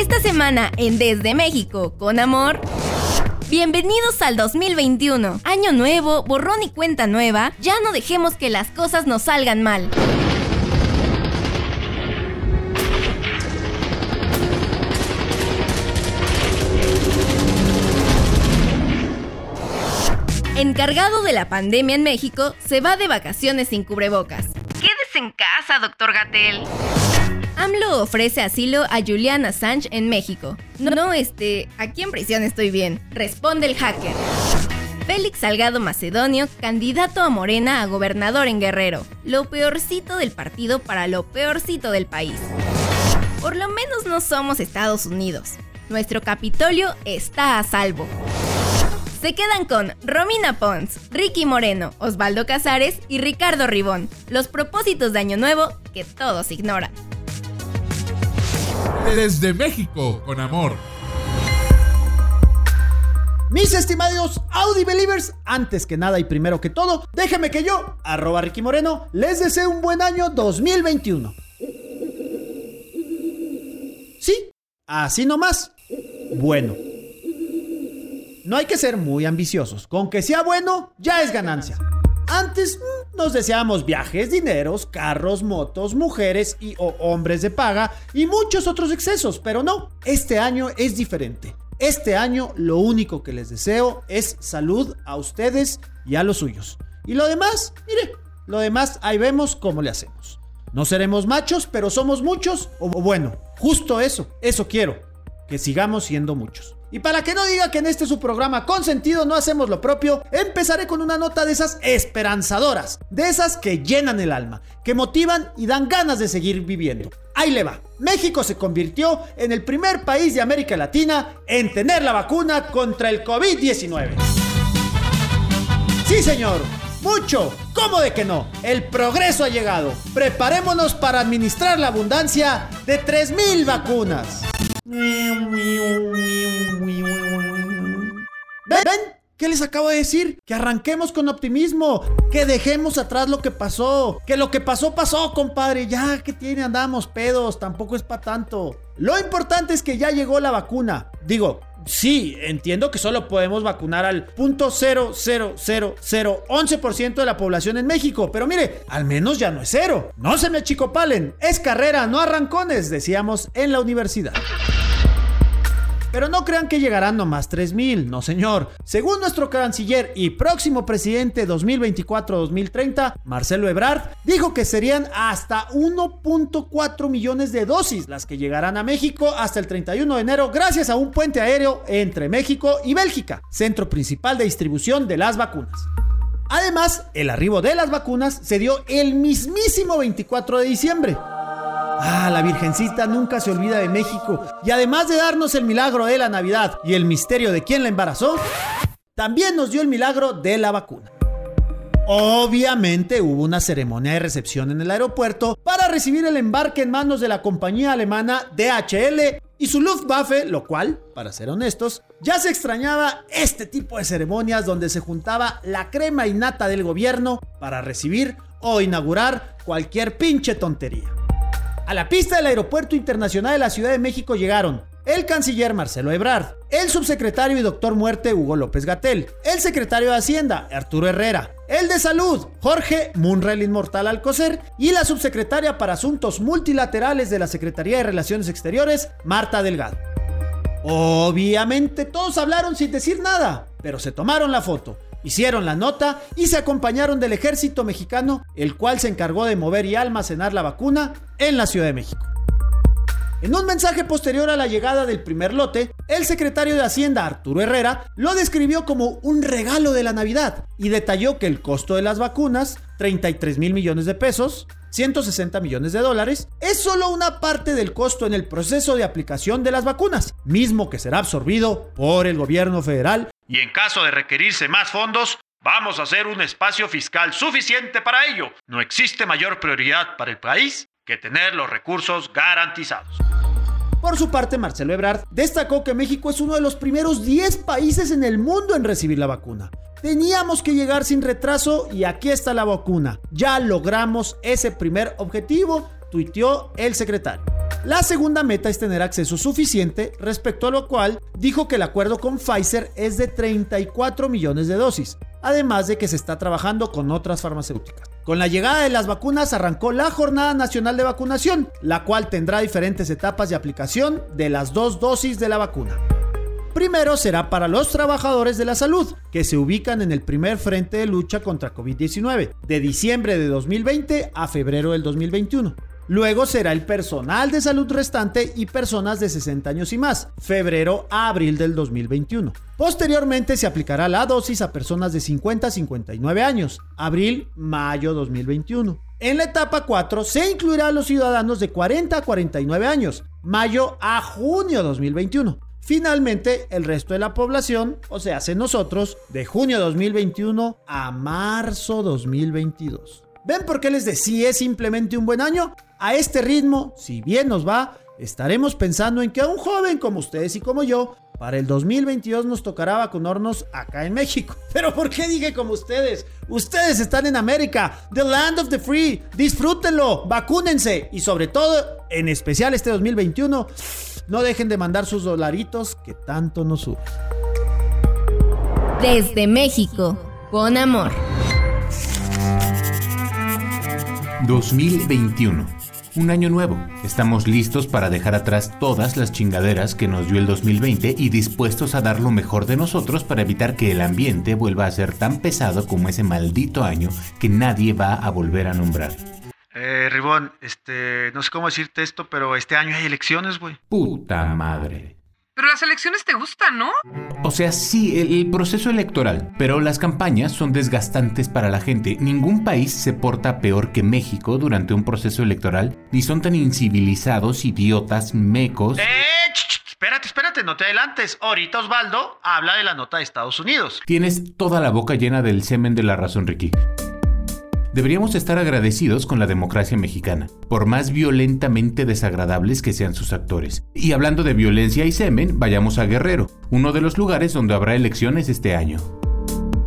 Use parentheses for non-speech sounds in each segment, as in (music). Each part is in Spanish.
Esta semana en Desde México, con amor. Bienvenidos al 2021. Año nuevo, borrón y cuenta nueva. Ya no dejemos que las cosas nos salgan mal. Encargado de la pandemia en México, se va de vacaciones sin cubrebocas. Quédese en casa, doctor Gatel. AMLO ofrece asilo a Julian Assange en México. No, no, este, aquí en prisión estoy bien. Responde el hacker. Félix Salgado Macedonio, candidato a Morena a gobernador en Guerrero. Lo peorcito del partido para lo peorcito del país. Por lo menos no somos Estados Unidos. Nuestro Capitolio está a salvo. Se quedan con Romina Pons, Ricky Moreno, Osvaldo Casares y Ricardo Ribón. Los propósitos de Año Nuevo que todos ignoran. Desde México con amor. Mis estimados Audi Believers, antes que nada y primero que todo, déjenme que yo, arroba Ricky Moreno, les deseo un buen año 2021. Sí, así nomás. Bueno. No hay que ser muy ambiciosos. Con que sea bueno, ya es ganancia. Antes mm, nos deseábamos viajes, dineros, carros, motos, mujeres y o hombres de paga y muchos otros excesos, pero no, este año es diferente. Este año lo único que les deseo es salud a ustedes y a los suyos. Y lo demás, mire, lo demás ahí vemos cómo le hacemos. No seremos machos, pero somos muchos, o bueno, justo eso, eso quiero, que sigamos siendo muchos. Y para que no diga que en este su programa con sentido no hacemos lo propio, empezaré con una nota de esas esperanzadoras, de esas que llenan el alma, que motivan y dan ganas de seguir viviendo. Ahí le va. México se convirtió en el primer país de América Latina en tener la vacuna contra el COVID-19. Sí, señor. Mucho. ¿Cómo de que no? El progreso ha llegado. Preparémonos para administrar la abundancia de 3.000 vacunas. Les acabo de decir? Que arranquemos con optimismo, que dejemos atrás lo que pasó, que lo que pasó pasó, compadre, ya que tiene andamos pedos, tampoco es para tanto. Lo importante es que ya llegó la vacuna. Digo, sí, entiendo que solo podemos vacunar al punto .00011% de la población en México, pero mire, al menos ya no es cero. No se me achicopalen, es carrera, no arrancones, decíamos en la universidad. Pero no crean que llegarán nomás 3.000, no señor. Según nuestro canciller y próximo presidente 2024-2030, Marcelo Ebrard, dijo que serían hasta 1.4 millones de dosis las que llegarán a México hasta el 31 de enero gracias a un puente aéreo entre México y Bélgica, centro principal de distribución de las vacunas. Además, el arribo de las vacunas se dio el mismísimo 24 de diciembre. Ah, la Virgencita nunca se olvida de México. Y además de darnos el milagro de la Navidad y el misterio de quién la embarazó, también nos dio el milagro de la vacuna. Obviamente hubo una ceremonia de recepción en el aeropuerto para recibir el embarque en manos de la compañía alemana DHL y su Luftwaffe, lo cual, para ser honestos, ya se extrañaba este tipo de ceremonias donde se juntaba la crema innata del gobierno para recibir o inaugurar cualquier pinche tontería. A la pista del Aeropuerto Internacional de la Ciudad de México llegaron el canciller Marcelo Ebrard, el subsecretario y doctor muerte Hugo López Gatel, el secretario de Hacienda Arturo Herrera, el de Salud Jorge Munrel Inmortal Alcocer y la subsecretaria para Asuntos Multilaterales de la Secretaría de Relaciones Exteriores Marta Delgado. Obviamente todos hablaron sin decir nada, pero se tomaron la foto Hicieron la nota y se acompañaron del ejército mexicano, el cual se encargó de mover y almacenar la vacuna en la Ciudad de México. En un mensaje posterior a la llegada del primer lote, el secretario de Hacienda Arturo Herrera lo describió como un regalo de la Navidad y detalló que el costo de las vacunas, 33 mil millones de pesos, 160 millones de dólares, es solo una parte del costo en el proceso de aplicación de las vacunas, mismo que será absorbido por el gobierno federal. Y en caso de requerirse más fondos, vamos a hacer un espacio fiscal suficiente para ello. No existe mayor prioridad para el país que tener los recursos garantizados. Por su parte, Marcelo Ebrard destacó que México es uno de los primeros 10 países en el mundo en recibir la vacuna. Teníamos que llegar sin retraso y aquí está la vacuna. Ya logramos ese primer objetivo, tuiteó el secretario. La segunda meta es tener acceso suficiente, respecto a lo cual dijo que el acuerdo con Pfizer es de 34 millones de dosis, además de que se está trabajando con otras farmacéuticas. Con la llegada de las vacunas arrancó la Jornada Nacional de Vacunación, la cual tendrá diferentes etapas de aplicación de las dos dosis de la vacuna. Primero será para los trabajadores de la salud, que se ubican en el primer frente de lucha contra COVID-19, de diciembre de 2020 a febrero del 2021. Luego será el personal de salud restante y personas de 60 años y más, febrero a abril del 2021. Posteriormente se aplicará la dosis a personas de 50 a 59 años, abril-mayo 2021. En la etapa 4 se incluirá a los ciudadanos de 40 a 49 años, mayo a junio 2021. Finalmente, el resto de la población, o sea, hace nosotros, de junio 2021 a marzo 2022. ¿Ven por qué les decía es simplemente un buen año? A este ritmo, si bien nos va, estaremos pensando en que a un joven como ustedes y como yo, para el 2022 nos tocará vacunarnos acá en México. (laughs) Pero ¿por qué dije como ustedes? Ustedes están en América, the land of the free. Disfrútenlo, vacúnense y sobre todo, en especial este 2021, no dejen de mandar sus dolaritos que tanto nos suben. Desde México, con amor. 2021. Un año nuevo. Estamos listos para dejar atrás todas las chingaderas que nos dio el 2020 y dispuestos a dar lo mejor de nosotros para evitar que el ambiente vuelva a ser tan pesado como ese maldito año que nadie va a volver a nombrar. Eh, Ribón, este, no sé cómo decirte esto, pero este año hay elecciones, güey. Puta madre. Pero las elecciones te gustan, ¿no? O sea, sí, el, el proceso electoral, pero las campañas son desgastantes para la gente. Ningún país se porta peor que México durante un proceso electoral, ni son tan incivilizados, idiotas, mecos. ¡Eh! espérate, espérate, no te adelantes. Ahorita Osvaldo habla de la nota de Estados Unidos. Tienes toda la boca llena del semen de la razón, Ricky. Deberíamos estar agradecidos con la democracia mexicana, por más violentamente desagradables que sean sus actores. Y hablando de violencia y semen, vayamos a Guerrero, uno de los lugares donde habrá elecciones este año.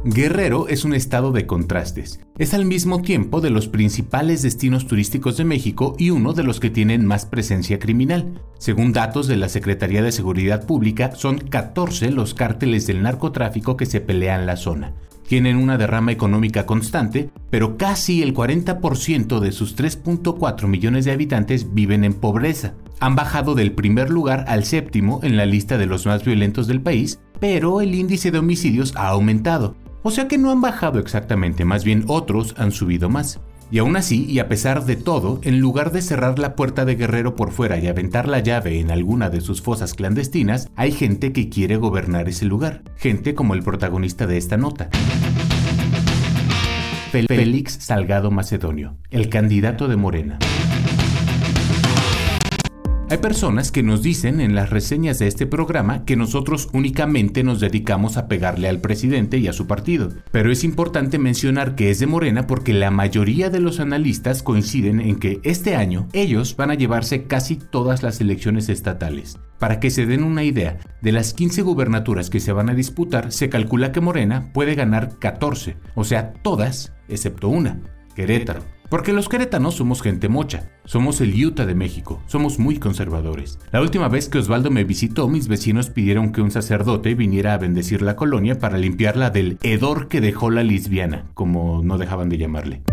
Guerrero es un estado de contrastes. Es al mismo tiempo de los principales destinos turísticos de México y uno de los que tienen más presencia criminal. Según datos de la Secretaría de Seguridad Pública, son 14 los cárteles del narcotráfico que se pelean la zona. Tienen una derrama económica constante, pero casi el 40% de sus 3.4 millones de habitantes viven en pobreza. Han bajado del primer lugar al séptimo en la lista de los más violentos del país, pero el índice de homicidios ha aumentado. O sea que no han bajado exactamente, más bien otros han subido más. Y aún así, y a pesar de todo, en lugar de cerrar la puerta de Guerrero por fuera y aventar la llave en alguna de sus fosas clandestinas, hay gente que quiere gobernar ese lugar. Gente como el protagonista de esta nota. Félix Salgado Macedonio, el candidato de Morena. Hay personas que nos dicen en las reseñas de este programa que nosotros únicamente nos dedicamos a pegarle al presidente y a su partido, pero es importante mencionar que es de Morena porque la mayoría de los analistas coinciden en que este año ellos van a llevarse casi todas las elecciones estatales. Para que se den una idea, de las 15 gubernaturas que se van a disputar, se calcula que Morena puede ganar 14, o sea, todas, excepto una, Querétaro. Porque los queretanos somos gente mocha, somos el Utah de México, somos muy conservadores. La última vez que Osvaldo me visitó, mis vecinos pidieron que un sacerdote viniera a bendecir la colonia para limpiarla del hedor que dejó la lesbiana, como no dejaban de llamarle.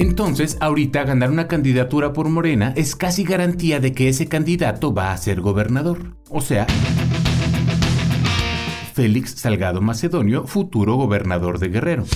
Entonces, ahorita ganar una candidatura por Morena es casi garantía de que ese candidato va a ser gobernador. O sea, Félix Salgado Macedonio, futuro gobernador de Guerrero.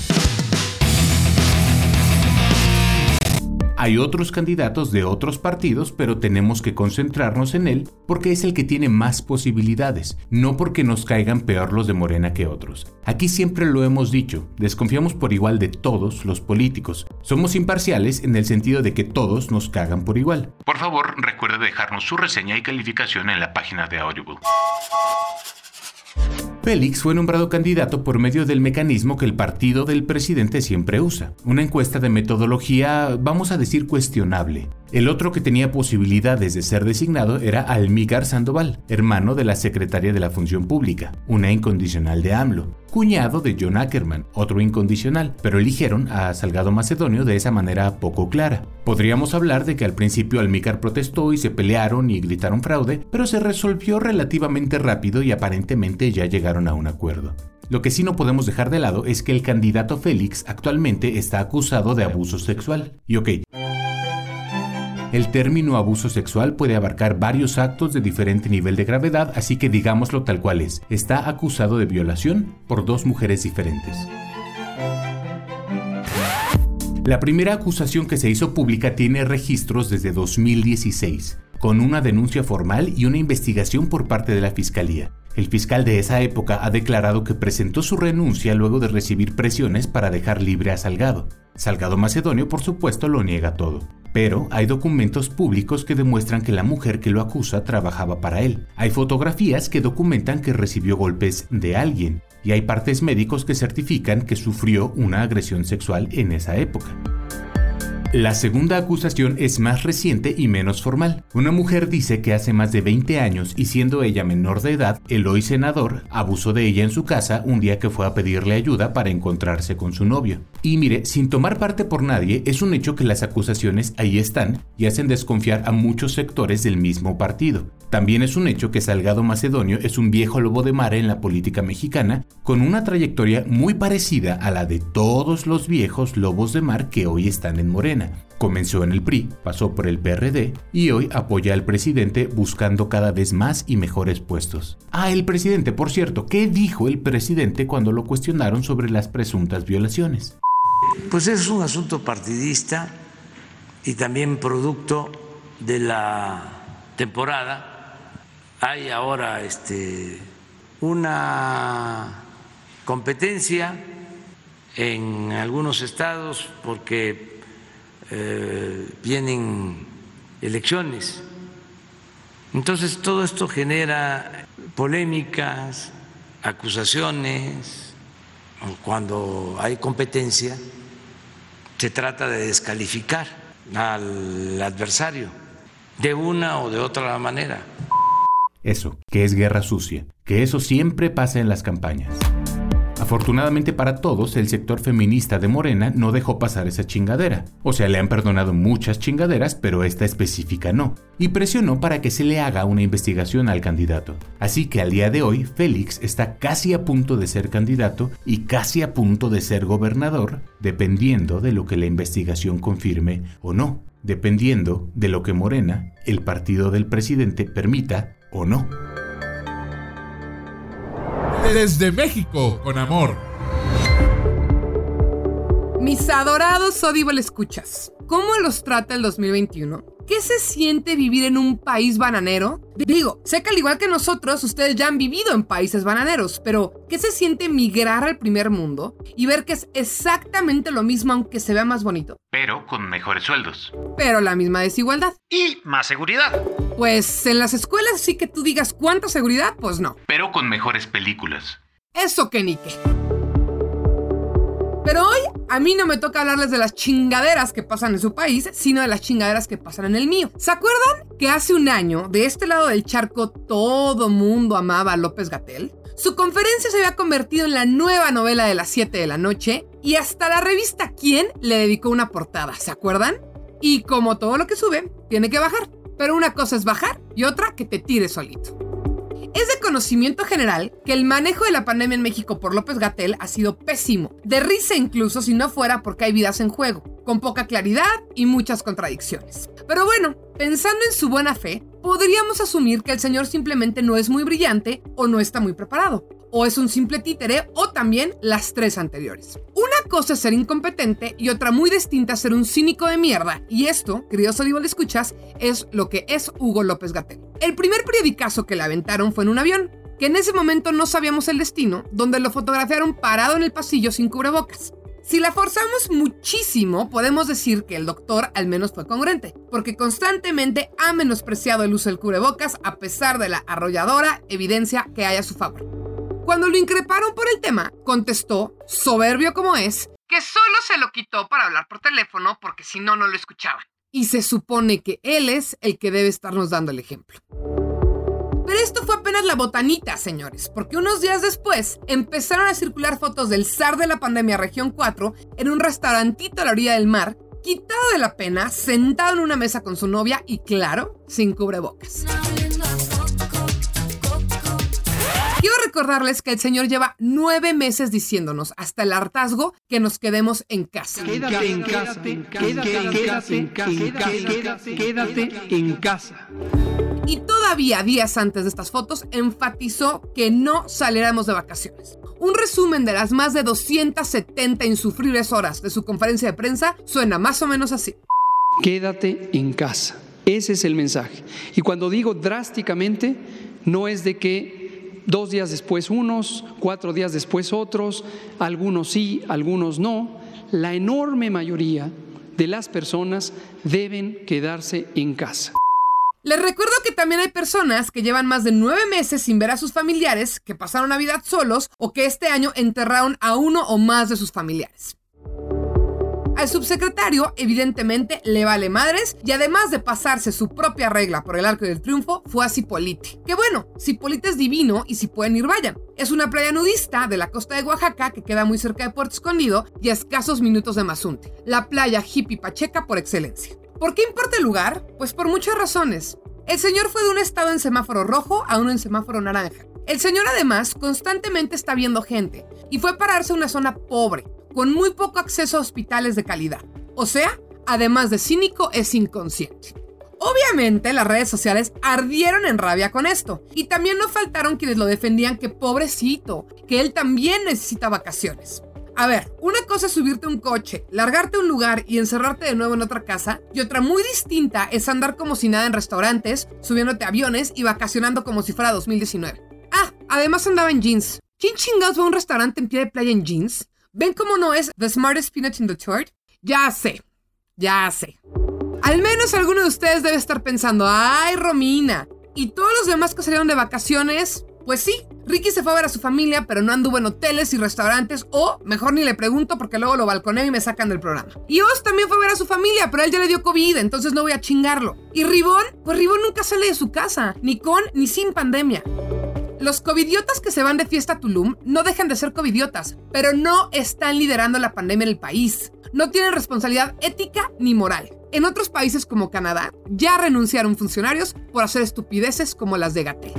Hay otros candidatos de otros partidos, pero tenemos que concentrarnos en él porque es el que tiene más posibilidades, no porque nos caigan peor los de Morena que otros. Aquí siempre lo hemos dicho, desconfiamos por igual de todos los políticos. Somos imparciales en el sentido de que todos nos cagan por igual. Por favor, recuerde dejarnos su reseña y calificación en la página de Audible. Félix fue nombrado candidato por medio del mecanismo que el partido del presidente siempre usa, una encuesta de metodología, vamos a decir, cuestionable. El otro que tenía posibilidades de ser designado era Almígar Sandoval, hermano de la secretaria de la Función Pública, una incondicional de AMLO, cuñado de John Ackerman, otro incondicional, pero eligieron a Salgado Macedonio de esa manera poco clara. Podríamos hablar de que al principio Almígar protestó y se pelearon y gritaron fraude, pero se resolvió relativamente rápido y aparentemente ya llegaron a un acuerdo. Lo que sí no podemos dejar de lado es que el candidato Félix actualmente está acusado de abuso sexual. Y ok, el término abuso sexual puede abarcar varios actos de diferente nivel de gravedad, así que digámoslo tal cual es. Está acusado de violación por dos mujeres diferentes. La primera acusación que se hizo pública tiene registros desde 2016, con una denuncia formal y una investigación por parte de la Fiscalía. El fiscal de esa época ha declarado que presentó su renuncia luego de recibir presiones para dejar libre a Salgado. Salgado Macedonio, por supuesto, lo niega todo. Pero hay documentos públicos que demuestran que la mujer que lo acusa trabajaba para él. Hay fotografías que documentan que recibió golpes de alguien. Y hay partes médicos que certifican que sufrió una agresión sexual en esa época. La segunda acusación es más reciente y menos formal. Una mujer dice que hace más de 20 años y siendo ella menor de edad, el hoy senador abusó de ella en su casa un día que fue a pedirle ayuda para encontrarse con su novio. Y mire, sin tomar parte por nadie, es un hecho que las acusaciones ahí están y hacen desconfiar a muchos sectores del mismo partido. También es un hecho que Salgado Macedonio es un viejo lobo de mar en la política mexicana, con una trayectoria muy parecida a la de todos los viejos lobos de mar que hoy están en Morena. Comenzó en el PRI, pasó por el PRD y hoy apoya al presidente buscando cada vez más y mejores puestos. Ah, el presidente, por cierto, ¿qué dijo el presidente cuando lo cuestionaron sobre las presuntas violaciones? Pues es un asunto partidista y también producto de la temporada hay ahora este, una competencia en algunos estados porque eh, vienen elecciones. Entonces todo esto genera polémicas, acusaciones. Cuando hay competencia, se trata de descalificar al adversario de una o de otra manera. Eso, que es guerra sucia, que eso siempre pasa en las campañas. Afortunadamente para todos, el sector feminista de Morena no dejó pasar esa chingadera. O sea, le han perdonado muchas chingaderas, pero esta específica no. Y presionó para que se le haga una investigación al candidato. Así que al día de hoy, Félix está casi a punto de ser candidato y casi a punto de ser gobernador, dependiendo de lo que la investigación confirme o no. Dependiendo de lo que Morena, el partido del presidente, permita o no. Desde México, con amor. Mis adorados Audible escuchas, ¿cómo los trata el 2021? ¿Qué se siente vivir en un país bananero? Digo, sé que al igual que nosotros, ustedes ya han vivido en países bananeros, pero ¿qué se siente migrar al primer mundo y ver que es exactamente lo mismo aunque se vea más bonito? Pero con mejores sueldos. Pero la misma desigualdad. Y más seguridad. Pues en las escuelas sí que tú digas cuánta seguridad, pues no. Pero con mejores películas. Eso que ni qué. Pero hoy a mí no me toca hablarles de las chingaderas que pasan en su país, sino de las chingaderas que pasan en el mío. ¿Se acuerdan que hace un año, de este lado del charco, todo mundo amaba a López Gatel? Su conferencia se había convertido en la nueva novela de las 7 de la noche y hasta la revista Quién le dedicó una portada, ¿se acuerdan? Y como todo lo que sube, tiene que bajar. Pero una cosa es bajar y otra que te tire solito. Es de conocimiento general que el manejo de la pandemia en México por López Gatel ha sido pésimo, de risa incluso si no fuera porque hay vidas en juego, con poca claridad y muchas contradicciones. Pero bueno, pensando en su buena fe, podríamos asumir que el señor simplemente no es muy brillante o no está muy preparado. O es un simple títere, o también las tres anteriores. Una cosa es ser incompetente y otra muy distinta ser un cínico de mierda, y esto, queridos le escuchas, es lo que es Hugo López Gatel. El primer periodicazo que le aventaron fue en un avión, que en ese momento no sabíamos el destino, donde lo fotografiaron parado en el pasillo sin cubrebocas. Si la forzamos muchísimo, podemos decir que el doctor al menos fue congruente, porque constantemente ha menospreciado el uso del cubrebocas a pesar de la arrolladora evidencia que hay a su favor. Cuando lo increparon por el tema, contestó, soberbio como es, que solo se lo quitó para hablar por teléfono porque si no, no lo escuchaban. Y se supone que él es el que debe estarnos dando el ejemplo. Pero esto fue apenas la botanita, señores, porque unos días después empezaron a circular fotos del zar de la pandemia región 4 en un restaurantito a la orilla del mar, quitado de la pena, sentado en una mesa con su novia y claro, sin cubrebocas. Recordarles que el Señor lleva nueve meses diciéndonos hasta el hartazgo que nos quedemos en casa. Quédate en casa, quédate en casa, quédate en casa y todavía días antes de estas fotos enfatizó que no saliéramos de vacaciones. Un resumen de las más de 270 insufribles horas de su conferencia de prensa suena más o menos así. Quédate en casa. Ese es el mensaje. Y cuando digo drásticamente, no es de que dos días después unos, cuatro días después otros, algunos sí, algunos no. La enorme mayoría de las personas deben quedarse en casa. Les recuerdo que también hay personas que llevan más de nueve meses sin ver a sus familiares, que pasaron Navidad solos o que este año enterraron a uno o más de sus familiares. Al subsecretario, evidentemente, le vale madres y además de pasarse su propia regla por el arco del triunfo, fue a Cipolite. Que bueno, Cipolite es divino y si pueden ir, vayan. Es una playa nudista de la costa de Oaxaca que queda muy cerca de Puerto Escondido y a escasos minutos de Mazunte, la playa hippie pacheca por excelencia. ¿Por qué importa el lugar? Pues por muchas razones. El señor fue de un estado en semáforo rojo a uno en semáforo naranja. El señor además constantemente está viendo gente y fue a pararse a una zona pobre, con muy poco acceso a hospitales de calidad. O sea, además de cínico, es inconsciente. Obviamente las redes sociales ardieron en rabia con esto y también no faltaron quienes lo defendían que pobrecito, que él también necesita vacaciones. A ver, una cosa es subirte un coche, largarte un lugar y encerrarte de nuevo en otra casa, y otra muy distinta es andar como si nada en restaurantes, subiéndote aviones y vacacionando como si fuera 2019. Ah, además andaba en jeans. ¿Quién chingados va a un restaurante en pie de playa en jeans? ¿Ven cómo no es the smartest peanut in the tour? Ya sé, ya sé. Al menos alguno de ustedes debe estar pensando, ay Romina, ¿y todos los demás que salieron de vacaciones? Pues sí, Ricky se fue a ver a su familia, pero no anduvo en hoteles y restaurantes, o mejor ni le pregunto porque luego lo balconeo y me sacan del programa. Y Oz también fue a ver a su familia, pero él ya le dio COVID, entonces no voy a chingarlo. Y Ribón, pues Ribón nunca sale de su casa, ni con ni sin pandemia. Los covidiotas que se van de fiesta a Tulum no dejan de ser covidiotas, pero no están liderando la pandemia en el país. No tienen responsabilidad ética ni moral. En otros países como Canadá ya renunciaron funcionarios por hacer estupideces como las de Gatel.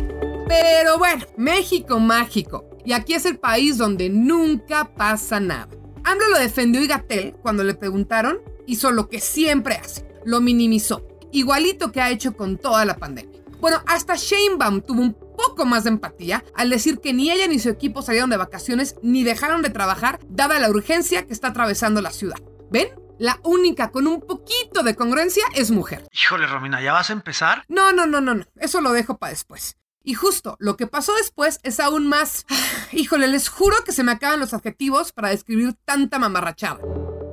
Pero bueno, México mágico. Y aquí es el país donde nunca pasa nada. AMLO lo defendió y Gatel, cuando le preguntaron, hizo lo que siempre hace. Lo minimizó. Igualito que ha hecho con toda la pandemia. Bueno, hasta Sheinbaum tuvo un poco más de empatía al decir que ni ella ni su equipo salieron de vacaciones ni dejaron de trabajar dada la urgencia que está atravesando la ciudad. ¿Ven? La única con un poquito de congruencia es mujer. Híjole, Romina, ¿ya vas a empezar? No, no, no, no, no. Eso lo dejo para después. Y justo lo que pasó después es aún más... (sighs) Híjole, les juro que se me acaban los adjetivos para describir tanta mamarrachada.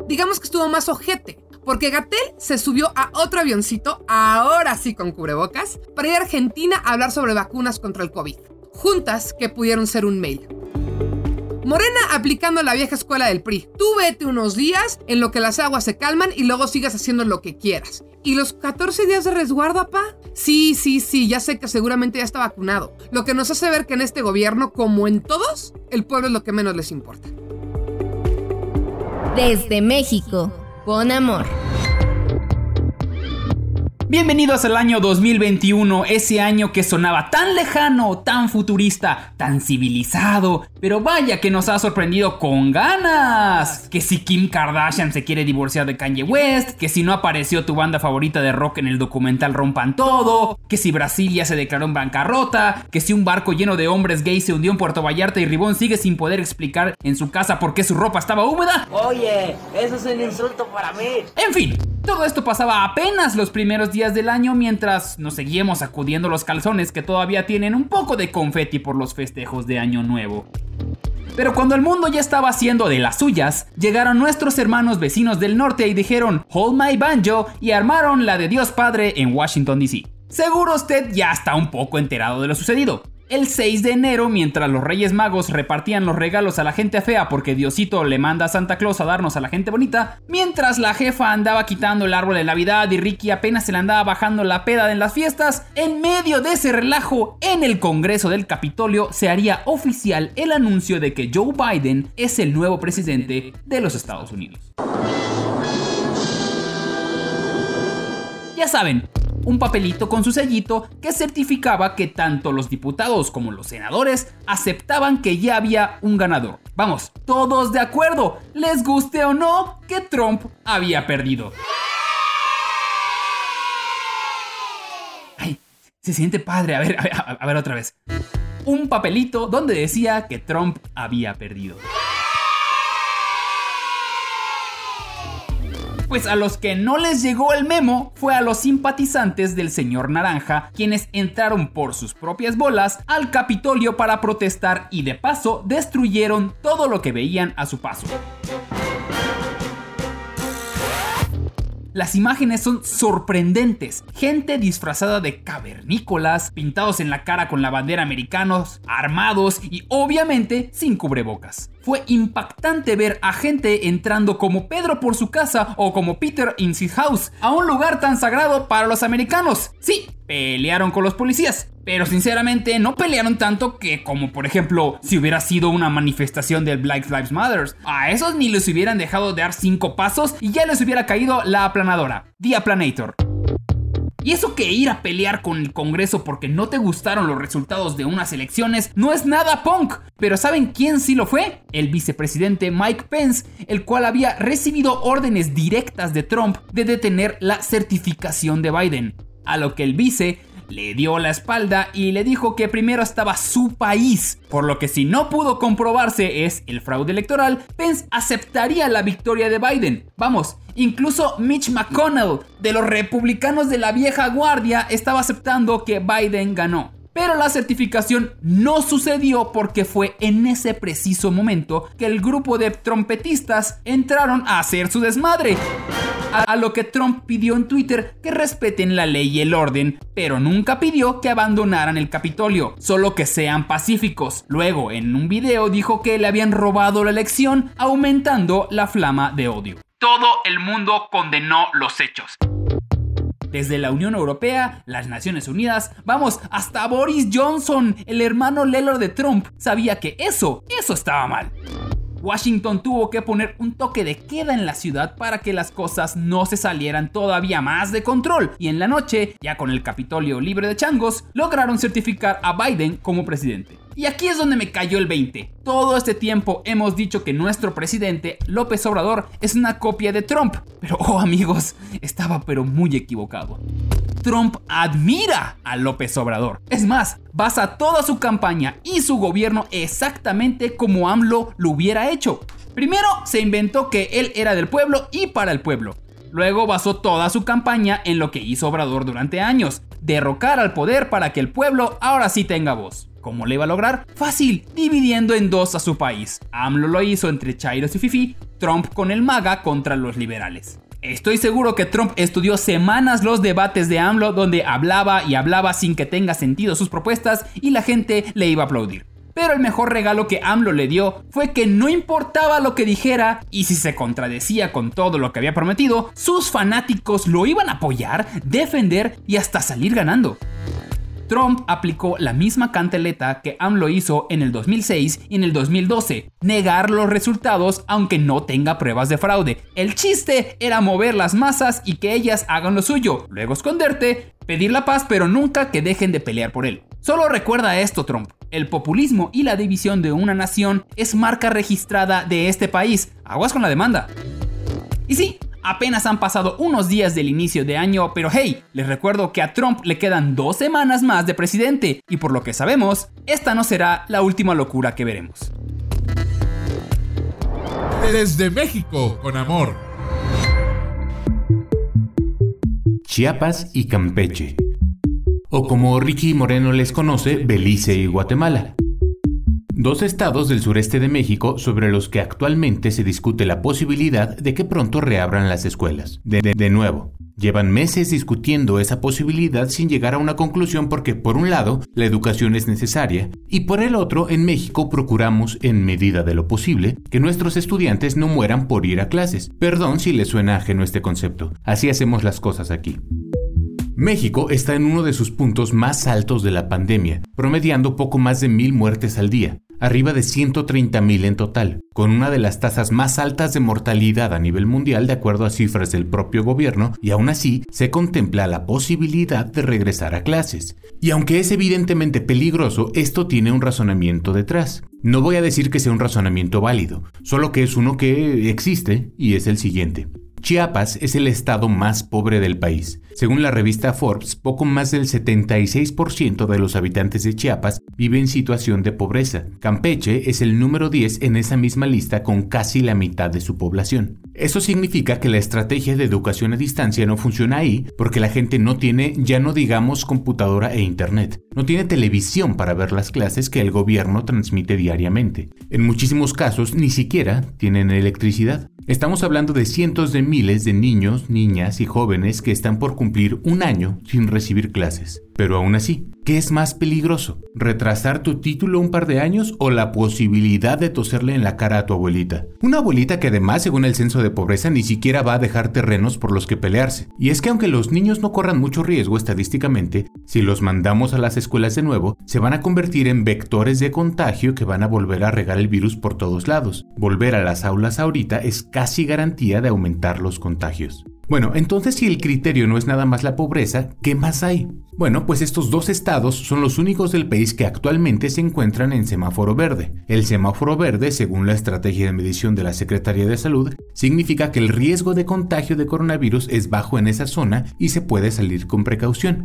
Digamos que estuvo más ojete, porque Gatel se subió a otro avioncito, ahora sí con cubrebocas, para ir a Argentina a hablar sobre vacunas contra el COVID. Juntas que pudieron ser un mail. Morena aplicando la vieja escuela del PRI. Tú vete unos días en lo que las aguas se calman y luego sigas haciendo lo que quieras. ¿Y los 14 días de resguardo, papá? Sí, sí, sí, ya sé que seguramente ya está vacunado. Lo que nos hace ver que en este gobierno, como en todos, el pueblo es lo que menos les importa. Desde México, con amor. Bienvenidos al año 2021, ese año que sonaba tan lejano, tan futurista, tan civilizado, pero vaya que nos ha sorprendido con ganas. Que si Kim Kardashian se quiere divorciar de Kanye West, que si no apareció tu banda favorita de rock en el documental Rompan Todo, que si Brasil ya se declaró en bancarrota, que si un barco lleno de hombres gays se hundió en Puerto Vallarta y Ribón sigue sin poder explicar en su casa por qué su ropa estaba húmeda. Oye, eso es un insulto para mí. En fin, todo esto pasaba apenas los primeros días del año mientras nos seguíamos sacudiendo los calzones que todavía tienen un poco de confeti por los festejos de Año Nuevo. Pero cuando el mundo ya estaba haciendo de las suyas, llegaron nuestros hermanos vecinos del norte y dijeron Hold My Banjo y armaron la de Dios Padre en Washington DC. Seguro usted ya está un poco enterado de lo sucedido. El 6 de enero, mientras los Reyes Magos repartían los regalos a la gente fea porque Diosito le manda a Santa Claus a darnos a la gente bonita, mientras la jefa andaba quitando el árbol de Navidad y Ricky apenas se le andaba bajando la peda en las fiestas, en medio de ese relajo, en el Congreso del Capitolio se haría oficial el anuncio de que Joe Biden es el nuevo presidente de los Estados Unidos. Ya saben, un papelito con su sellito que certificaba que tanto los diputados como los senadores aceptaban que ya había un ganador. Vamos, todos de acuerdo, les guste o no, que Trump había perdido. Ay, se siente padre. A ver, a ver, a ver otra vez. Un papelito donde decía que Trump había perdido. Pues a los que no les llegó el memo fue a los simpatizantes del señor Naranja, quienes entraron por sus propias bolas al Capitolio para protestar y de paso destruyeron todo lo que veían a su paso. Las imágenes son sorprendentes. Gente disfrazada de cavernícolas, pintados en la cara con la bandera americanos, armados y obviamente sin cubrebocas. Fue impactante ver a gente entrando como Pedro por su casa o como Peter in his house a un lugar tan sagrado para los americanos. Sí, pelearon con los policías, pero sinceramente no pelearon tanto que como por ejemplo si hubiera sido una manifestación del Black Lives Matter. A esos ni les hubieran dejado de dar cinco pasos y ya les hubiera caído la aplanadora. The Aplanator. Y eso que ir a pelear con el Congreso porque no te gustaron los resultados de unas elecciones no es nada punk. Pero ¿saben quién sí lo fue? El vicepresidente Mike Pence, el cual había recibido órdenes directas de Trump de detener la certificación de Biden. A lo que el vice le dio la espalda y le dijo que primero estaba su país, por lo que si no pudo comprobarse es el fraude electoral, Pence aceptaría la victoria de Biden. Vamos, incluso Mitch McConnell de los republicanos de la vieja guardia estaba aceptando que Biden ganó. Pero la certificación no sucedió porque fue en ese preciso momento que el grupo de trompetistas entraron a hacer su desmadre. A lo que Trump pidió en Twitter que respeten la ley y el orden, pero nunca pidió que abandonaran el Capitolio, solo que sean pacíficos. Luego, en un video dijo que le habían robado la elección, aumentando la flama de odio. Todo el mundo condenó los hechos. Desde la Unión Europea, las Naciones Unidas, vamos, hasta Boris Johnson, el hermano Lelo de Trump, sabía que eso, eso estaba mal. Washington tuvo que poner un toque de queda en la ciudad para que las cosas no se salieran todavía más de control y en la noche, ya con el Capitolio libre de changos, lograron certificar a Biden como presidente. Y aquí es donde me cayó el 20. Todo este tiempo hemos dicho que nuestro presidente, López Obrador, es una copia de Trump. Pero, oh amigos, estaba pero muy equivocado. Trump admira a López Obrador. Es más, basa toda su campaña y su gobierno exactamente como AMLO lo hubiera hecho. Primero, se inventó que él era del pueblo y para el pueblo. Luego basó toda su campaña en lo que hizo Obrador durante años, derrocar al poder para que el pueblo ahora sí tenga voz. ¿Cómo le iba a lograr? Fácil, dividiendo en dos a su país. AMLO lo hizo entre Chairos y Fifi, Trump con el MAGA contra los liberales. Estoy seguro que Trump estudió semanas los debates de AMLO donde hablaba y hablaba sin que tenga sentido sus propuestas y la gente le iba a aplaudir. Pero el mejor regalo que AMLO le dio fue que no importaba lo que dijera y si se contradecía con todo lo que había prometido, sus fanáticos lo iban a apoyar, defender y hasta salir ganando. Trump aplicó la misma canteleta que AMLO hizo en el 2006 y en el 2012, negar los resultados aunque no tenga pruebas de fraude. El chiste era mover las masas y que ellas hagan lo suyo, luego esconderte, pedir la paz pero nunca que dejen de pelear por él. Solo recuerda esto, Trump. El populismo y la división de una nación es marca registrada de este país. Aguas con la demanda. Y sí, Apenas han pasado unos días del inicio de año, pero hey, les recuerdo que a Trump le quedan dos semanas más de presidente y por lo que sabemos, esta no será la última locura que veremos. Desde México, con amor. Chiapas y Campeche. O como Ricky Moreno les conoce, Belice y Guatemala dos estados del sureste de México sobre los que actualmente se discute la posibilidad de que pronto reabran las escuelas. De, nuevo, Llevan meses discutiendo esa posibilidad sin llegar a una conclusión porque por un lado la educación es necesaria y por el otro en México procuramos en medida de lo posible que nuestros estudiantes no mueran por ir a clases. Perdón si les suena ajeno este concepto. Así hacemos las cosas aquí. México está en uno de sus puntos más altos de la pandemia, promediando poco más de mil muertes al día arriba de 130.000 en total, con una de las tasas más altas de mortalidad a nivel mundial de acuerdo a cifras del propio gobierno, y aún así se contempla la posibilidad de regresar a clases. Y aunque es evidentemente peligroso, esto tiene un razonamiento detrás. No voy a decir que sea un razonamiento válido, solo que es uno que existe y es el siguiente. Chiapas es el estado más pobre del país. Según la revista Forbes, poco más del 76% de los habitantes de Chiapas vive en situación de pobreza. Campeche es el número 10 en esa misma lista con casi la mitad de su población. Eso significa que la estrategia de educación a distancia no funciona ahí porque la gente no tiene, ya no digamos, computadora e internet. No tiene televisión para ver las clases que el gobierno transmite diariamente. En muchísimos casos ni siquiera tienen electricidad. Estamos hablando de cientos de miles de niños, niñas y jóvenes que están por cumplir un año sin recibir clases. Pero aún así, ¿qué es más peligroso? ¿Retrasar tu título un par de años o la posibilidad de toserle en la cara a tu abuelita? Una abuelita que además, según el censo de pobreza, ni siquiera va a dejar terrenos por los que pelearse. Y es que aunque los niños no corran mucho riesgo estadísticamente, si los mandamos a las escuelas de nuevo, se van a convertir en vectores de contagio que van a volver a regar el virus por todos lados. Volver a las aulas ahorita es casi garantía de aumentar los contagios. Bueno, entonces si el criterio no es nada más la pobreza, ¿qué más hay? Bueno, pues estos dos estados son los únicos del país que actualmente se encuentran en semáforo verde. El semáforo verde, según la estrategia de medición de la Secretaría de Salud, significa que el riesgo de contagio de coronavirus es bajo en esa zona y se puede salir con precaución.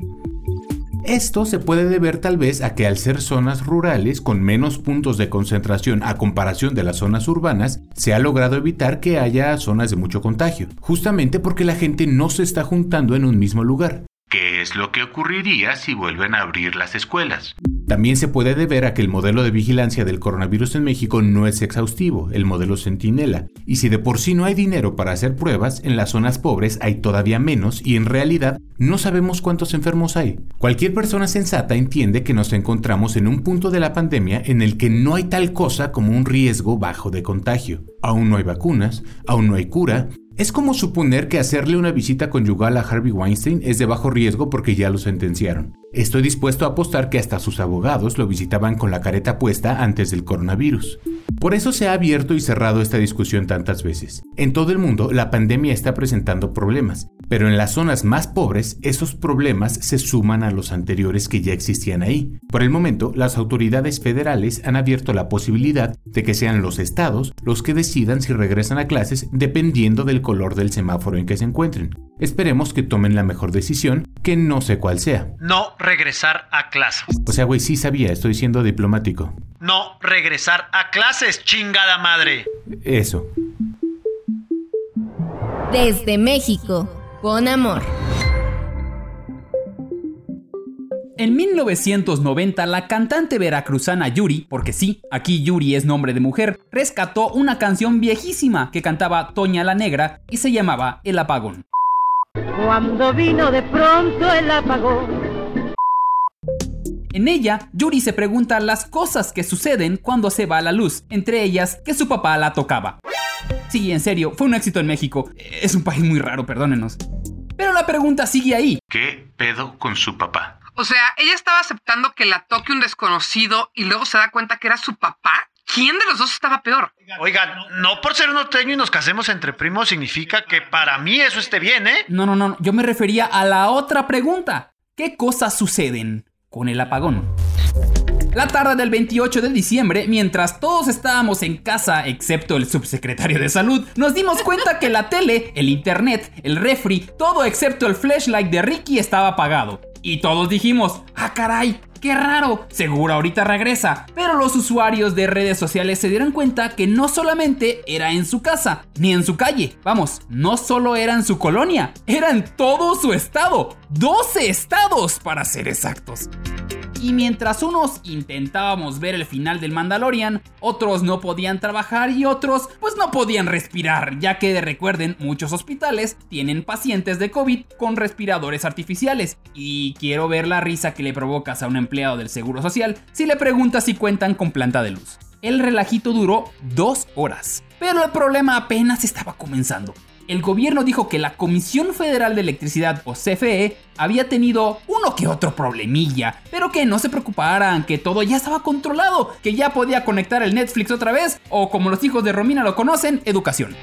Esto se puede deber tal vez a que al ser zonas rurales con menos puntos de concentración a comparación de las zonas urbanas, se ha logrado evitar que haya zonas de mucho contagio, justamente porque la gente no se está juntando en un mismo lugar. ¿Qué es lo que ocurriría si vuelven a abrir las escuelas? También se puede deber a que el modelo de vigilancia del coronavirus en México no es exhaustivo, el modelo Centinela, y si de por sí no hay dinero para hacer pruebas, en las zonas pobres hay todavía menos y en realidad no sabemos cuántos enfermos hay. Cualquier persona sensata entiende que nos encontramos en un punto de la pandemia en el que no hay tal cosa como un riesgo bajo de contagio. Aún no hay vacunas, aún no hay cura, es como suponer que hacerle una visita conyugal a Harvey Weinstein es de bajo riesgo porque ya lo sentenciaron. Estoy dispuesto a apostar que hasta sus abogados lo visitaban con la careta puesta antes del coronavirus. Por eso se ha abierto y cerrado esta discusión tantas veces. En todo el mundo, la pandemia está presentando problemas, pero en las zonas más pobres, esos problemas se suman a los anteriores que ya existían ahí. Por el momento, las autoridades federales han abierto la posibilidad de que sean los estados los que decidan si regresan a clases dependiendo del color del semáforo en que se encuentren. Esperemos que tomen la mejor decisión, que no sé cuál sea. No regresar a clases. O sea, güey, sí sabía, estoy siendo diplomático. No regresar a clases, chingada madre. Eso. Desde México, con amor. En 1990, la cantante veracruzana Yuri, porque sí, aquí Yuri es nombre de mujer, rescató una canción viejísima que cantaba Toña la Negra y se llamaba El Apagón. Cuando vino de pronto el apagón. En ella, Yuri se pregunta las cosas que suceden cuando se va la luz, entre ellas que su papá la tocaba. Sí, en serio, fue un éxito en México. Es un país muy raro, perdónenos. Pero la pregunta sigue ahí. ¿Qué pedo con su papá? O sea, ella estaba aceptando que la toque un desconocido y luego se da cuenta que era su papá. ¿Quién de los dos estaba peor? Oigan, no por ser norteño y nos casemos entre primos significa que para mí eso esté bien, ¿eh? No, no, no, yo me refería a la otra pregunta. ¿Qué cosas suceden con el apagón? La tarde del 28 de diciembre, mientras todos estábamos en casa, excepto el subsecretario de salud, nos dimos cuenta que la tele, el internet, el refri, todo excepto el flashlight de Ricky estaba apagado. Y todos dijimos, ah caray, qué raro, seguro ahorita regresa. Pero los usuarios de redes sociales se dieron cuenta que no solamente era en su casa, ni en su calle, vamos, no solo era en su colonia, era en todo su estado. 12 estados para ser exactos. Y mientras unos intentábamos ver el final del Mandalorian, otros no podían trabajar y otros pues no podían respirar, ya que recuerden, muchos hospitales tienen pacientes de COVID con respiradores artificiales. Y quiero ver la risa que le provocas a un empleado del Seguro Social si le preguntas si cuentan con planta de luz. El relajito duró dos horas, pero el problema apenas estaba comenzando el gobierno dijo que la Comisión Federal de Electricidad o CFE había tenido uno que otro problemilla, pero que no se preocuparan, que todo ya estaba controlado, que ya podía conectar el Netflix otra vez, o como los hijos de Romina lo conocen, educación.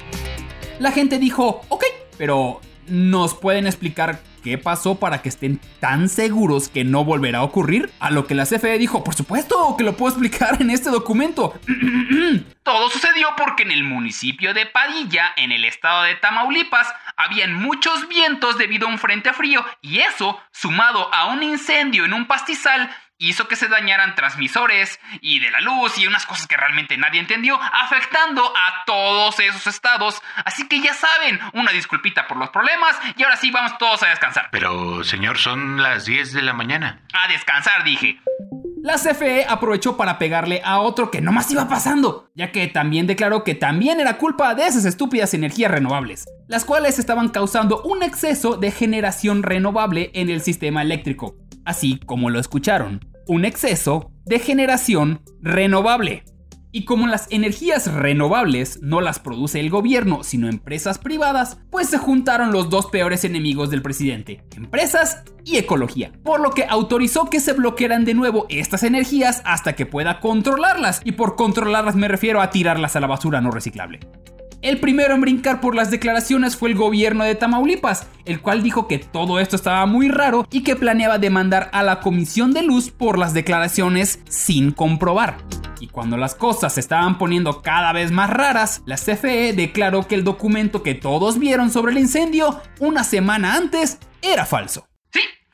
La gente dijo, ok, pero ¿nos pueden explicar qué pasó para que estén tan seguros que no volverá a ocurrir? A lo que la CFE dijo, por supuesto que lo puedo explicar en este documento. (clears throat) Todo sucedió porque en el municipio de Padilla, en el estado de Tamaulipas, habían muchos vientos debido a un frente frío y eso, sumado a un incendio en un pastizal, hizo que se dañaran transmisores y de la luz y unas cosas que realmente nadie entendió, afectando a todos esos estados. Así que ya saben, una disculpita por los problemas y ahora sí vamos todos a descansar. Pero, señor, son las 10 de la mañana. A descansar, dije. La CFE aprovechó para pegarle a otro que nomás iba pasando, ya que también declaró que también era culpa de esas estúpidas energías renovables, las cuales estaban causando un exceso de generación renovable en el sistema eléctrico, así como lo escucharon un exceso de generación renovable. Y como las energías renovables no las produce el gobierno, sino empresas privadas, pues se juntaron los dos peores enemigos del presidente, empresas y ecología. Por lo que autorizó que se bloquearan de nuevo estas energías hasta que pueda controlarlas. Y por controlarlas me refiero a tirarlas a la basura no reciclable. El primero en brincar por las declaraciones fue el gobierno de Tamaulipas, el cual dijo que todo esto estaba muy raro y que planeaba demandar a la Comisión de Luz por las declaraciones sin comprobar. Y cuando las cosas se estaban poniendo cada vez más raras, la CFE declaró que el documento que todos vieron sobre el incendio una semana antes era falso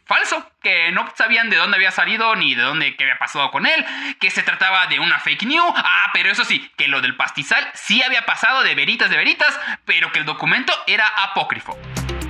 falso, que no sabían de dónde había salido ni de dónde qué había pasado con él, que se trataba de una fake news. Ah, pero eso sí, que lo del pastizal sí había pasado de veritas de veritas, pero que el documento era apócrifo.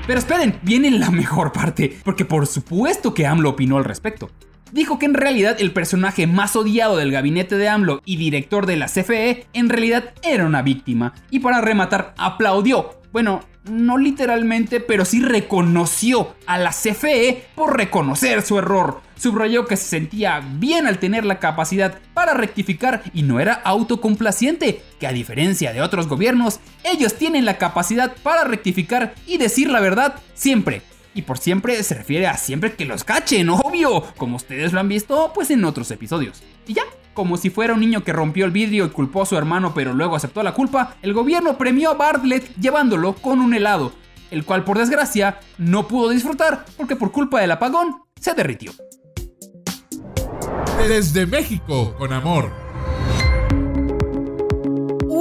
Pero esperen, viene la mejor parte, porque por supuesto que AMLO opinó al respecto. Dijo que en realidad el personaje más odiado del gabinete de AMLO y director de la CFE en realidad era una víctima, y para rematar aplaudió. Bueno, no literalmente, pero sí reconoció a la CFE por reconocer su error. Subrayó que se sentía bien al tener la capacidad para rectificar y no era autocomplaciente, que a diferencia de otros gobiernos, ellos tienen la capacidad para rectificar y decir la verdad siempre. Y por siempre se refiere a siempre que los cachen, obvio, como ustedes lo han visto pues en otros episodios. Y ya, como si fuera un niño que rompió el vidrio y culpó a su hermano pero luego aceptó la culpa, el gobierno premió a Bartlett llevándolo con un helado, el cual por desgracia no pudo disfrutar porque por culpa del apagón se derritió. Desde México, con amor.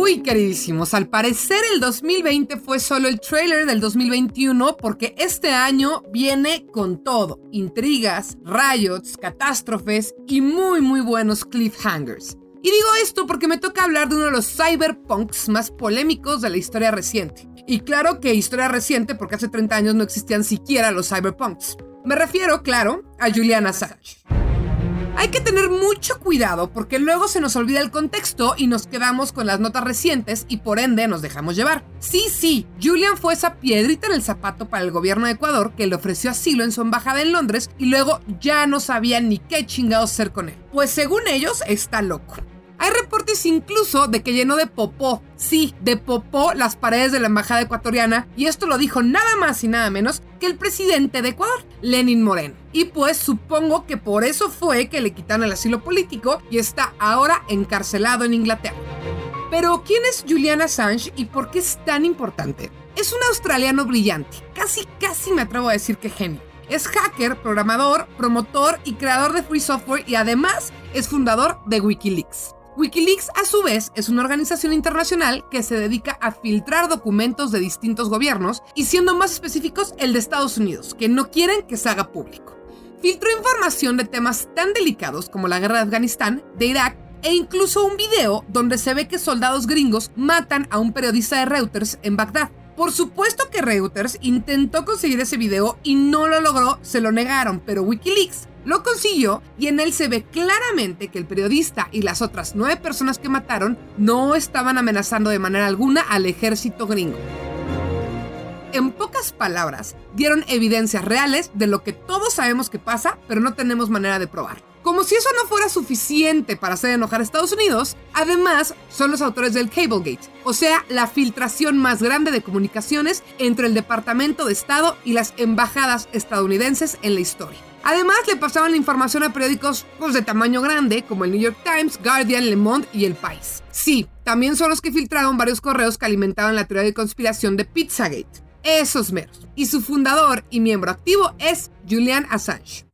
Uy, queridísimos, al parecer el 2020 fue solo el trailer del 2021 porque este año viene con todo. Intrigas, riots, catástrofes y muy muy buenos cliffhangers. Y digo esto porque me toca hablar de uno de los cyberpunks más polémicos de la historia reciente. Y claro que historia reciente porque hace 30 años no existían siquiera los cyberpunks. Me refiero, claro, a Julian Assange. Hay que tener mucho cuidado porque luego se nos olvida el contexto y nos quedamos con las notas recientes y por ende nos dejamos llevar. Sí, sí, Julian fue esa piedrita en el zapato para el gobierno de Ecuador que le ofreció asilo en su embajada en Londres y luego ya no sabían ni qué chingados hacer con él. Pues según ellos está loco. Hay reportes incluso de que llenó de popó, sí, de popó las paredes de la embajada ecuatoriana y esto lo dijo nada más y nada menos que el presidente de Ecuador, Lenin Moreno. Y pues supongo que por eso fue que le quitaron el asilo político y está ahora encarcelado en Inglaterra. Pero ¿quién es Julian Assange y por qué es tan importante? Es un australiano brillante, casi casi me atrevo a decir que genio. Es hacker, programador, promotor y creador de free software y además es fundador de Wikileaks. Wikileaks, a su vez, es una organización internacional que se dedica a filtrar documentos de distintos gobiernos y siendo más específicos el de Estados Unidos, que no quieren que se haga público. Filtró información de temas tan delicados como la guerra de Afganistán, de Irak e incluso un video donde se ve que soldados gringos matan a un periodista de Reuters en Bagdad. Por supuesto que Reuters intentó conseguir ese video y no lo logró, se lo negaron, pero Wikileaks lo consiguió y en él se ve claramente que el periodista y las otras nueve personas que mataron no estaban amenazando de manera alguna al ejército gringo. En pocas palabras, dieron evidencias reales de lo que todos sabemos que pasa, pero no tenemos manera de probar. Como si eso no fuera suficiente para hacer enojar a Estados Unidos, además son los autores del Cablegate, o sea, la filtración más grande de comunicaciones entre el Departamento de Estado y las embajadas estadounidenses en la historia. Además, le pasaban la información a periódicos pues, de tamaño grande como el New York Times, Guardian, Le Monde y El País. Sí, también son los que filtraron varios correos que alimentaban la teoría de conspiración de Pizzagate. Esos meros. Y su fundador y miembro activo es Julian Assange.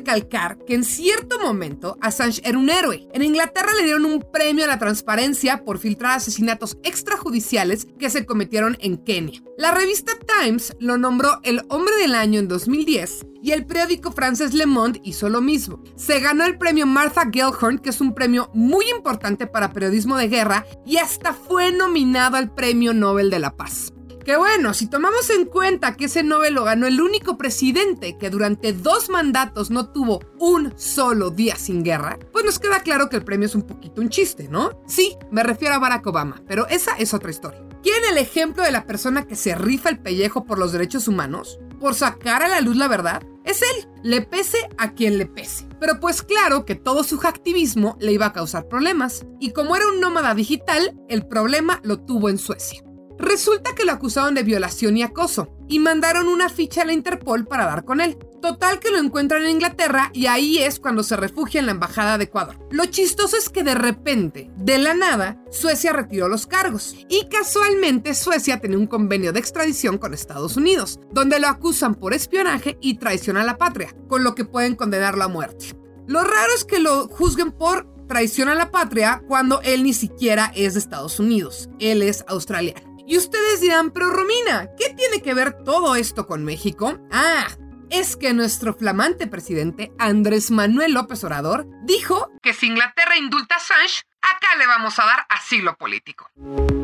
Recalcar que en cierto momento Assange era un héroe. En Inglaterra le dieron un premio a la transparencia por filtrar asesinatos extrajudiciales que se cometieron en Kenia. La revista Times lo nombró el hombre del año en 2010 y el periódico francés Le Monde hizo lo mismo. Se ganó el premio Martha Gellhorn, que es un premio muy importante para periodismo de guerra, y hasta fue nominado al Premio Nobel de la Paz. Que bueno, si tomamos en cuenta que ese Nobel lo ganó el único presidente que durante dos mandatos no tuvo un solo día sin guerra, pues nos queda claro que el premio es un poquito un chiste, ¿no? Sí, me refiero a Barack Obama, pero esa es otra historia. ¿Quieren el ejemplo de la persona que se rifa el pellejo por los derechos humanos? ¿Por sacar a la luz la verdad? Es él, le pese a quien le pese. Pero pues claro que todo su activismo le iba a causar problemas, y como era un nómada digital, el problema lo tuvo en Suecia. Resulta que lo acusaron de violación y acoso y mandaron una ficha a la Interpol para dar con él. Total que lo encuentran en Inglaterra y ahí es cuando se refugia en la embajada de Ecuador. Lo chistoso es que de repente, de la nada, Suecia retiró los cargos y casualmente Suecia tenía un convenio de extradición con Estados Unidos, donde lo acusan por espionaje y traición a la patria, con lo que pueden condenarlo a muerte. Lo raro es que lo juzguen por traición a la patria cuando él ni siquiera es de Estados Unidos, él es australiano. Y ustedes dirán, pero Romina, ¿qué tiene que ver todo esto con México? Ah, es que nuestro flamante presidente Andrés Manuel López Obrador dijo que si Inglaterra indulta a Assange, acá le vamos a dar asilo político.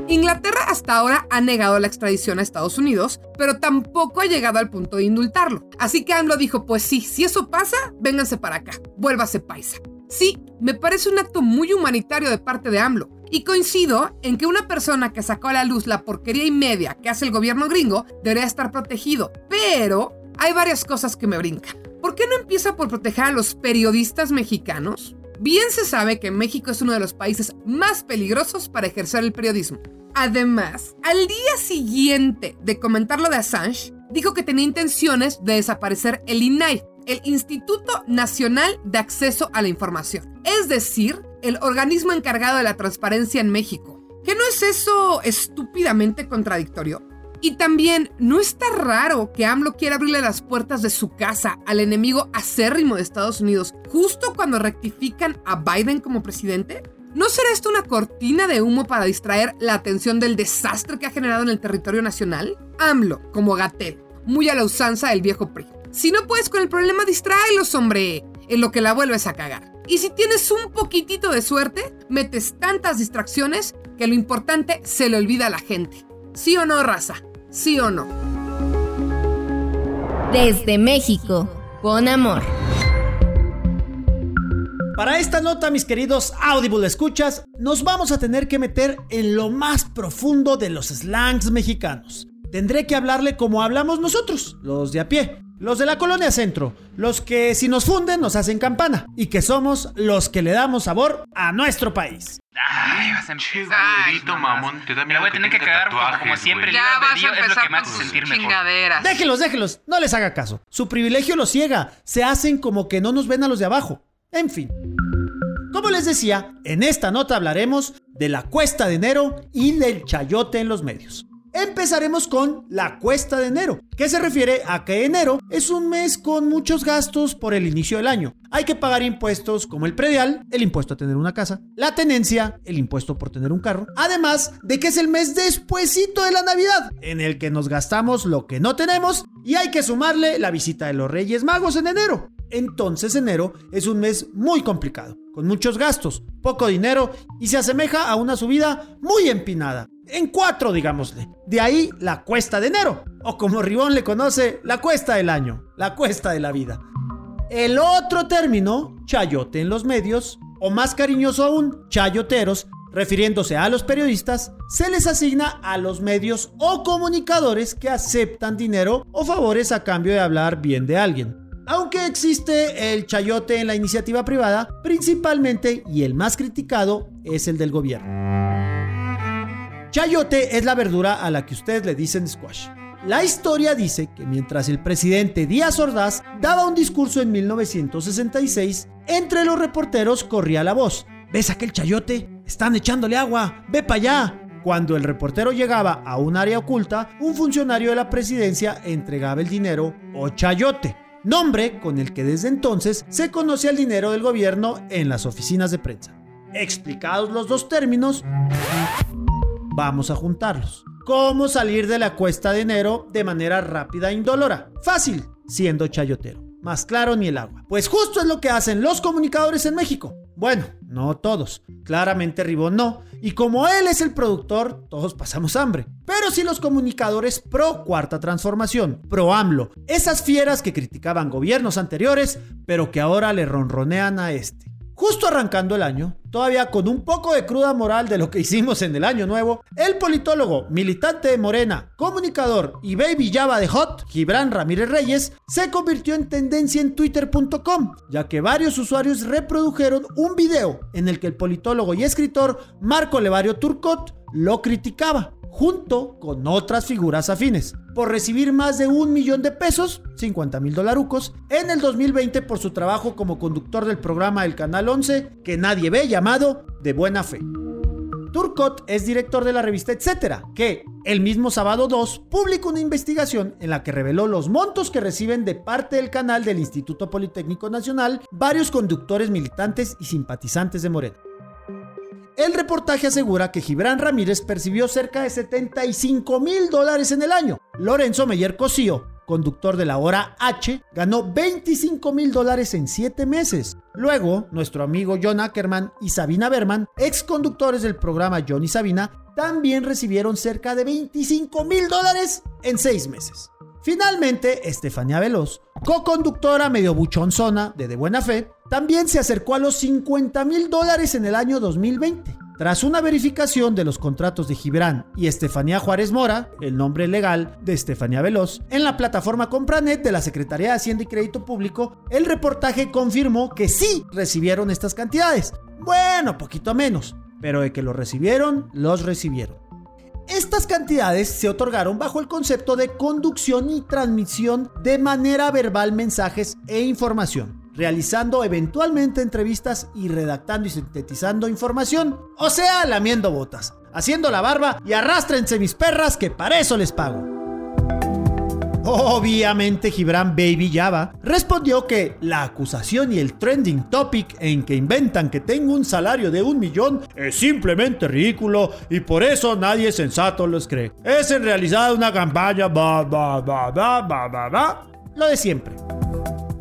Inglaterra hasta ahora ha negado la extradición a Estados Unidos, pero tampoco ha llegado al punto de indultarlo. Así que AMLO dijo, pues sí, si eso pasa, vénganse para acá, vuélvase paisa. Sí, me parece un acto muy humanitario de parte de AMLO, y coincido en que una persona que sacó a la luz la porquería y media que hace el gobierno gringo debería estar protegido. Pero hay varias cosas que me brincan. ¿Por qué no empieza por proteger a los periodistas mexicanos? Bien se sabe que México es uno de los países más peligrosos para ejercer el periodismo. Además, al día siguiente de comentar lo de Assange, dijo que tenía intenciones de desaparecer el INAI, el Instituto Nacional de Acceso a la Información. Es decir, el organismo encargado de la transparencia en México. ¿Qué no es eso estúpidamente contradictorio? Y también, ¿no está raro que AMLO quiera abrirle las puertas de su casa al enemigo acérrimo de Estados Unidos justo cuando rectifican a Biden como presidente? ¿No será esto una cortina de humo para distraer la atención del desastre que ha generado en el territorio nacional? AMLO, como Gatel, muy a la usanza del viejo PRI. Si no puedes con el problema, distráelos, hombre, en lo que la vuelves a cagar. Y si tienes un poquitito de suerte, metes tantas distracciones que lo importante se le olvida a la gente. ¿Sí o no, raza? ¿Sí o no? Desde México, con amor. Para esta nota, mis queridos Audible escuchas, nos vamos a tener que meter en lo más profundo de los slangs mexicanos. tendré que hablarle como hablamos nosotros, los de a pie. Los de la colonia centro, los que si nos funden nos hacen campana y que somos los que le damos sabor a nuestro país. Ay, vas a empezar. Ay, mamón, te da Me la voy a tener que cagar como, como siempre. Ya vas a albedrío es lo empezar que me hace sentir mejor. Déjenlos, déjenlos, no les haga caso. Su privilegio los ciega, se hacen como que no nos ven a los de abajo. En fin. Como les decía, en esta nota hablaremos de la cuesta de enero y del chayote en los medios. Empezaremos con la cuesta de enero, que se refiere a que enero es un mes con muchos gastos por el inicio del año. Hay que pagar impuestos como el predial, el impuesto a tener una casa, la tenencia, el impuesto por tener un carro, además de que es el mes despuesito de la Navidad, en el que nos gastamos lo que no tenemos y hay que sumarle la visita de los Reyes Magos en enero. Entonces enero es un mes muy complicado, con muchos gastos, poco dinero y se asemeja a una subida muy empinada. En cuatro, digámosle. De ahí la cuesta de enero, o como Ribón le conoce, la cuesta del año, la cuesta de la vida. El otro término, chayote en los medios, o más cariñoso aún, chayoteros, refiriéndose a los periodistas, se les asigna a los medios o comunicadores que aceptan dinero o favores a cambio de hablar bien de alguien. Aunque existe el chayote en la iniciativa privada, principalmente y el más criticado es el del gobierno. Chayote es la verdura a la que ustedes le dicen squash. La historia dice que mientras el presidente Díaz Ordaz daba un discurso en 1966, entre los reporteros corría la voz. ¿Ves aquel chayote? Están echándole agua. Ve para allá. Cuando el reportero llegaba a un área oculta, un funcionario de la presidencia entregaba el dinero o chayote, nombre con el que desde entonces se conoce al dinero del gobierno en las oficinas de prensa. Explicados los dos términos, vamos a juntarlos. ¿Cómo salir de la cuesta de enero de manera rápida e indolora? Fácil, siendo chayotero. Más claro ni el agua. Pues justo es lo que hacen los comunicadores en México. Bueno, no todos. Claramente Ribón no. Y como él es el productor, todos pasamos hambre. Pero sí los comunicadores pro cuarta transformación, pro AMLO. Esas fieras que criticaban gobiernos anteriores, pero que ahora le ronronean a este. Justo arrancando el año, todavía con un poco de cruda moral de lo que hicimos en el año nuevo, el politólogo, militante de Morena, comunicador y baby Java de Hot, Gibran Ramírez Reyes, se convirtió en tendencia en twitter.com, ya que varios usuarios reprodujeron un video en el que el politólogo y escritor Marco Levario Turcot lo criticaba junto con otras figuras afines, por recibir más de un millón de pesos, 50 mil dolarucos, en el 2020 por su trabajo como conductor del programa del Canal 11 que nadie ve llamado De Buena Fe. Turcot es director de la revista Etcétera, que el mismo sábado 2 publicó una investigación en la que reveló los montos que reciben de parte del canal del Instituto Politécnico Nacional varios conductores militantes y simpatizantes de Morena. El reportaje asegura que Gibran Ramírez percibió cerca de 75 mil dólares en el año. Lorenzo Meyer Cosío, conductor de la hora H, ganó 25 mil dólares en 7 meses. Luego, nuestro amigo John Ackerman y Sabina Berman, ex conductores del programa John y Sabina, también recibieron cerca de 25 mil dólares en 6 meses. Finalmente, Estefanía Veloz, co-conductora medio buchonzona de De Buena Fe, también se acercó a los 50 mil dólares en el año 2020. Tras una verificación de los contratos de Gibran y Estefanía Juárez Mora, el nombre legal de Estefanía Veloz, en la plataforma Compranet de la Secretaría de Hacienda y Crédito Público, el reportaje confirmó que sí recibieron estas cantidades. Bueno, poquito menos, pero de que los recibieron, los recibieron. Estas cantidades se otorgaron bajo el concepto de conducción y transmisión de manera verbal mensajes e información, realizando eventualmente entrevistas y redactando y sintetizando información, o sea, lamiendo botas, haciendo la barba y arrastrense mis perras que para eso les pago. Obviamente Gibran Baby Java respondió que la acusación y el trending topic en que inventan que tengo un salario de un millón es simplemente ridículo y por eso nadie sensato los cree. Es en realidad una campaña ba ba ba ba ba ba ba. Lo de siempre.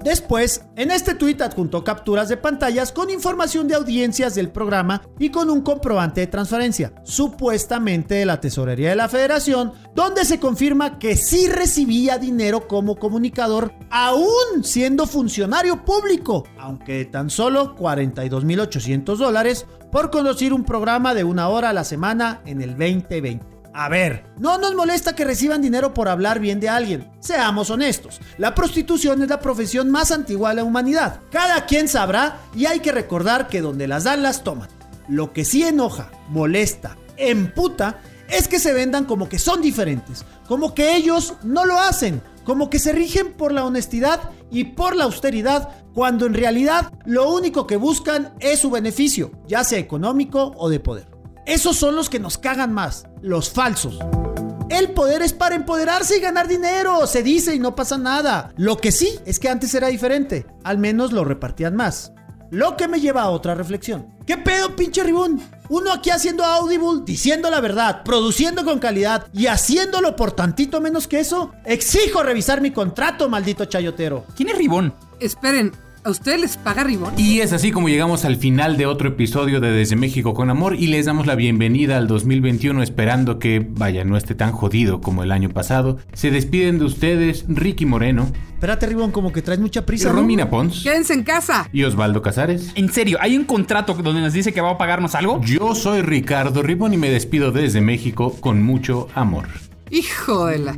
Después, en este tuit adjuntó capturas de pantallas con información de audiencias del programa y con un comprobante de transferencia, supuestamente de la Tesorería de la Federación, donde se confirma que sí recibía dinero como comunicador, aún siendo funcionario público, aunque de tan solo 42.800 dólares por conducir un programa de una hora a la semana en el 2020. A ver, no nos molesta que reciban dinero por hablar bien de alguien. Seamos honestos, la prostitución es la profesión más antigua de la humanidad. Cada quien sabrá y hay que recordar que donde las dan las toman. Lo que sí enoja, molesta, emputa, es que se vendan como que son diferentes, como que ellos no lo hacen, como que se rigen por la honestidad y por la austeridad, cuando en realidad lo único que buscan es su beneficio, ya sea económico o de poder. Esos son los que nos cagan más, los falsos. El poder es para empoderarse y ganar dinero, se dice y no pasa nada. Lo que sí es que antes era diferente, al menos lo repartían más. Lo que me lleva a otra reflexión. ¿Qué pedo, pinche ribón? Uno aquí haciendo Audible, diciendo la verdad, produciendo con calidad y haciéndolo por tantito menos que eso. Exijo revisar mi contrato, maldito chayotero. ¿Quién es Ribón? Esperen, ¿a ustedes les paga Ribón? Y es así como llegamos al final de otro episodio de Desde México con Amor y les damos la bienvenida al 2021 esperando que, vaya, no esté tan jodido como el año pasado. Se despiden de ustedes Ricky Moreno. Espérate, Ribón, como que traes mucha prisa. Romina Pons. Quédense en casa. Y Osvaldo Casares. En serio, ¿hay un contrato donde nos dice que va a pagarnos algo? Yo soy Ricardo Ribón y me despido desde México con mucho amor. Hijo de la...